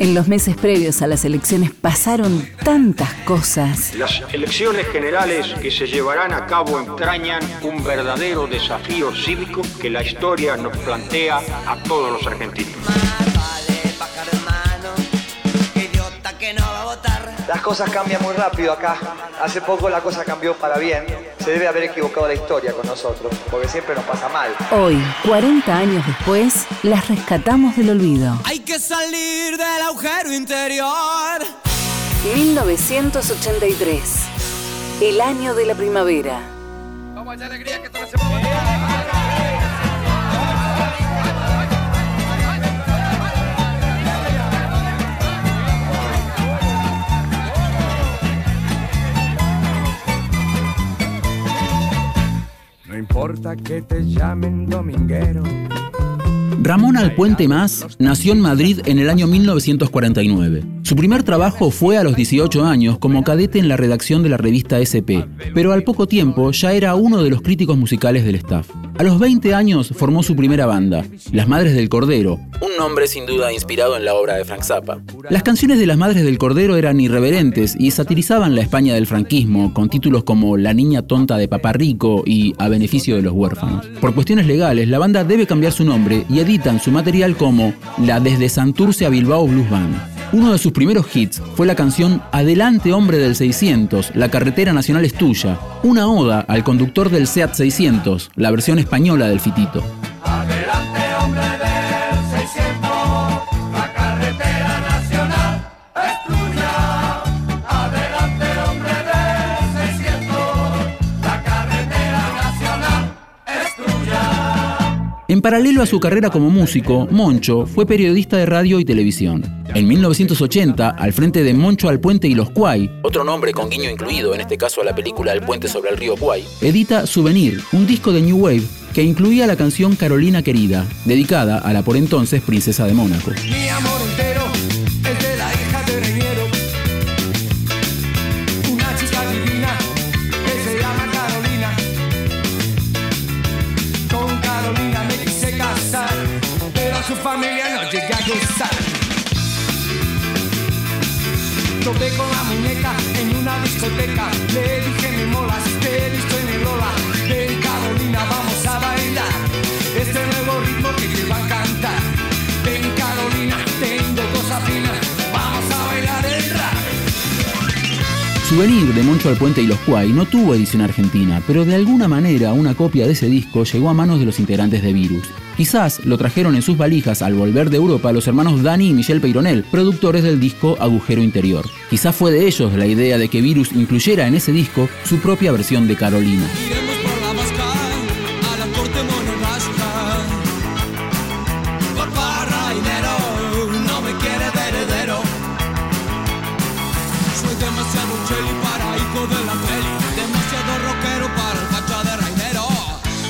En los meses previos a las elecciones pasaron tantas cosas. Las elecciones generales que se llevarán a cabo entrañan un verdadero desafío cívico que la historia nos plantea a todos los argentinos. Las cosas cambian muy rápido acá. Hace poco la cosa cambió para bien. Se debe haber equivocado la historia con nosotros, porque siempre nos pasa mal. Hoy, 40 años después, las rescatamos del olvido. Hay que salir del agujero interior. 1983, el año de la primavera. Vamos a alegría que toda la semana. Importa que te llamen dominguero. Ramón Alpuente Más nació en Madrid en el año 1949. Su primer trabajo fue a los 18 años como cadete en la redacción de la revista SP, pero al poco tiempo ya era uno de los críticos musicales del staff. A los 20 años formó su primera banda, Las Madres del Cordero, un nombre sin duda inspirado en la obra de Frank Zappa. Las canciones de Las Madres del Cordero eran irreverentes y satirizaban la España del franquismo, con títulos como La niña tonta de papá rico y A beneficio de los huérfanos. Por cuestiones legales, la banda debe cambiar su nombre y su material como la Desde Santurce a Bilbao Blues Band. Uno de sus primeros hits fue la canción Adelante hombre del 600, la carretera nacional es tuya, una oda al conductor del SEAT 600, la versión española del fitito. En paralelo a su carrera como músico, Moncho fue periodista de radio y televisión. En 1980, al frente de Moncho al Puente y los Cuay, otro nombre con guiño incluido, en este caso a la película El Puente sobre el río Cuay, edita Souvenir, un disco de New Wave que incluía la canción Carolina Querida, dedicada a la por entonces princesa de Mónaco. Mi amor entero familia no llegué a gozar. Topé con la muñeca en una discoteca. Le Souvenir de Moncho al Puente y los Cuay no tuvo edición argentina, pero de alguna manera una copia de ese disco llegó a manos de los integrantes de Virus. Quizás lo trajeron en sus valijas al volver de Europa los hermanos Dani y Michelle Peyronel, productores del disco Agujero Interior. Quizás fue de ellos la idea de que Virus incluyera en ese disco su propia versión de Carolina. Soy demasiado cheli para hijo de la peli. Demasiado rockero para el de Rainero.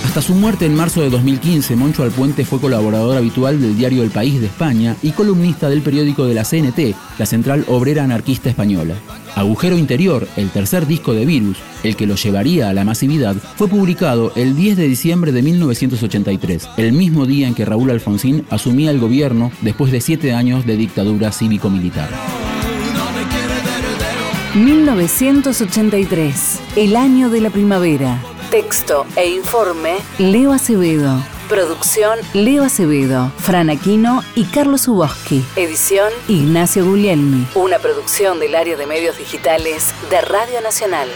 Hasta su muerte en marzo de 2015, Moncho Alpuente fue colaborador habitual del diario El País de España y columnista del periódico de la CNT, la Central Obrera Anarquista Española. Agujero Interior, el tercer disco de Virus, el que lo llevaría a la masividad, fue publicado el 10 de diciembre de 1983, el mismo día en que Raúl Alfonsín asumía el gobierno después de siete años de dictadura cívico-militar. 1983, el año de la primavera. Texto e informe, Leo Acevedo. Producción, Leo Acevedo, Fran Aquino y Carlos Uboski. Edición, Ignacio Guglielmi. Una producción del área de medios digitales de Radio Nacional.